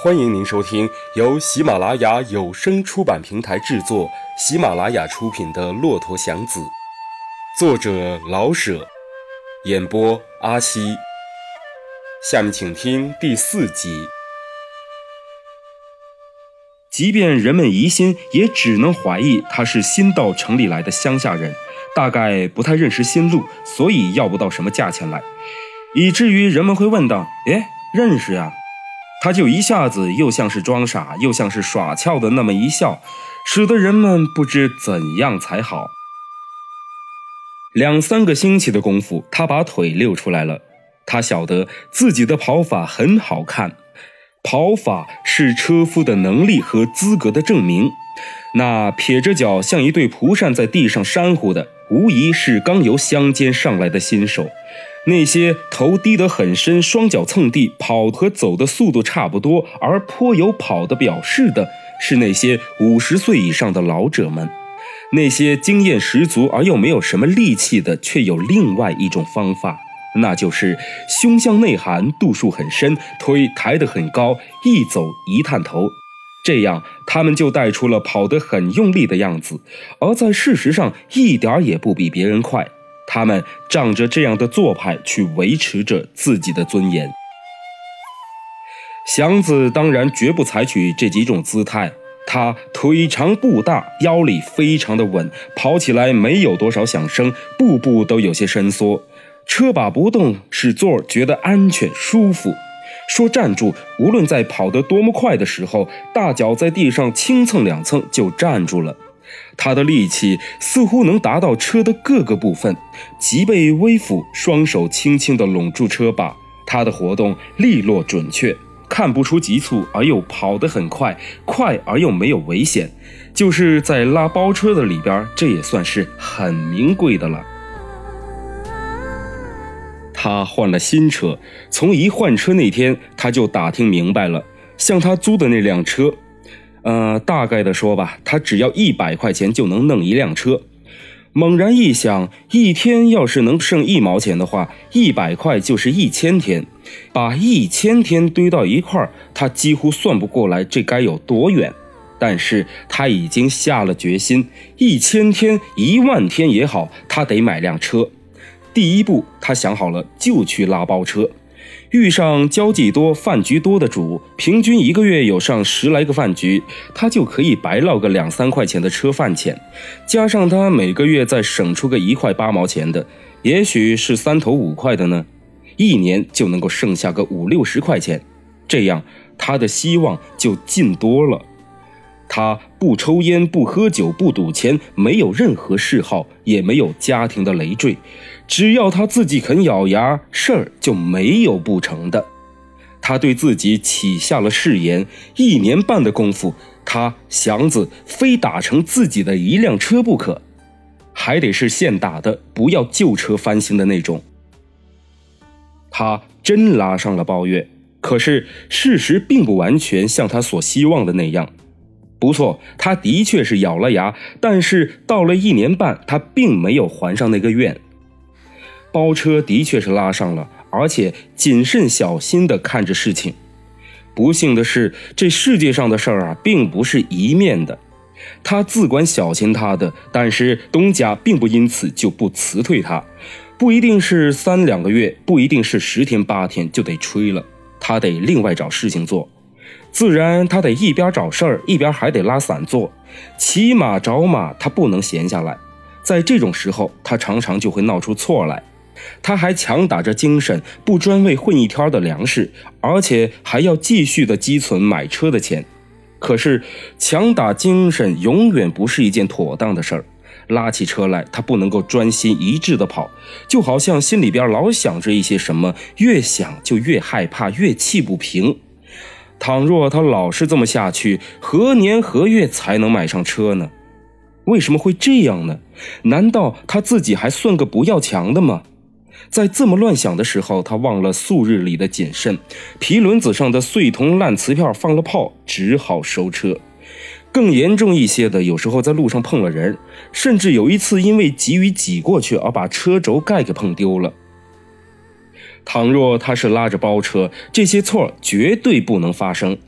欢迎您收听由喜马拉雅有声出版平台制作、喜马拉雅出品的《骆驼祥子》，作者老舍，演播阿西。下面请听第四集。即便人们疑心，也只能怀疑他是新到城里来的乡下人，大概不太认识新路，所以要不到什么价钱来，以至于人们会问道：“哎，认识呀？”他就一下子又像是装傻，又像是耍俏的那么一笑，使得人们不知怎样才好。两三个星期的功夫，他把腿溜出来了。他晓得自己的跑法很好看，跑法是车夫的能力和资格的证明。那撇着脚像一对蒲扇在地上扇呼的，无疑是刚由乡间上来的新手。那些头低得很深，双脚蹭地，跑和走的速度差不多，而颇有跑的表示的，是那些五十岁以上的老者们。那些经验十足而又没有什么力气的，却有另外一种方法，那就是胸向内含，度数很深，腿抬得很高，一走一探头，这样他们就带出了跑得很用力的样子，而在事实上一点也不比别人快。他们仗着这样的做派去维持着自己的尊严。祥子当然绝不采取这几种姿态。他腿长步大，腰里非常的稳，跑起来没有多少响声，步步都有些伸缩。车把不动，使座儿觉得安全舒服。说站住，无论在跑得多么快的时候，大脚在地上轻蹭两蹭就站住了。他的力气似乎能达到车的各个部分，脊背微俯，双手轻轻地拢住车把。他的活动利落准确，看不出急促，而又跑得很快，快而又没有危险。就是在拉包车的里边，这也算是很名贵的了。他换了新车，从一换车那天，他就打听明白了，向他租的那辆车。呃，大概的说吧，他只要一百块钱就能弄一辆车。猛然一想，一天要是能剩一毛钱的话，一百块就是一千天，把一千天堆到一块儿，他几乎算不过来这该有多远。但是他已经下了决心，一千天、一万天也好，他得买辆车。第一步，他想好了，就去拉包车。遇上交际多、饭局多的主，平均一个月有上十来个饭局，他就可以白捞个两三块钱的车饭钱，加上他每个月再省出个一块八毛钱的，也许是三头五块的呢，一年就能够剩下个五六十块钱，这样他的希望就近多了。他不抽烟，不喝酒，不赌钱，没有任何嗜好，也没有家庭的累赘。只要他自己肯咬牙，事儿就没有不成的。他对自己起下了誓言：一年半的功夫，他祥子非打成自己的一辆车不可，还得是现打的，不要旧车翻新的那种。他真拉上了包月，可是事实并不完全像他所希望的那样。不错，他的确是咬了牙，但是到了一年半，他并没有还上那个愿。包车的确是拉上了，而且谨慎小心地看着事情。不幸的是，这世界上的事儿啊，并不是一面的。他自管小心他的，但是东家并不因此就不辞退他，不一定是三两个月，不一定是十天八天就得吹了，他得另外找事情做。自然，他得一边找事儿，一边还得拉散做。骑马找马，他不能闲下来。在这种时候，他常常就会闹出错来。他还强打着精神，不专为混一天的粮食，而且还要继续的积存买车的钱。可是，强打精神永远不是一件妥当的事儿。拉起车来，他不能够专心一致的跑，就好像心里边老想着一些什么，越想就越害怕，越气不平。倘若他老是这么下去，何年何月才能买上车呢？为什么会这样呢？难道他自己还算个不要强的吗？在这么乱想的时候，他忘了素日里的谨慎，皮轮子上的碎铜烂瓷片放了炮，只好收车。更严重一些的，有时候在路上碰了人，甚至有一次因为急于挤过去而把车轴盖给碰丢了。倘若他是拉着包车，这些错绝对不能发生。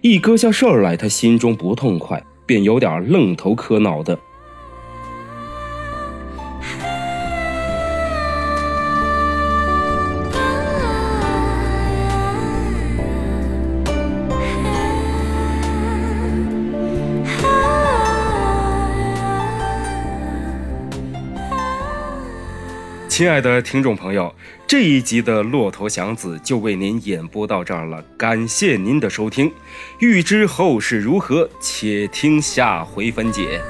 一搁下事儿来，他心中不痛快，便有点愣头磕脑的。亲爱的听众朋友，这一集的《骆驼祥子》就为您演播到这儿了，感谢您的收听。欲知后事如何，且听下回分解。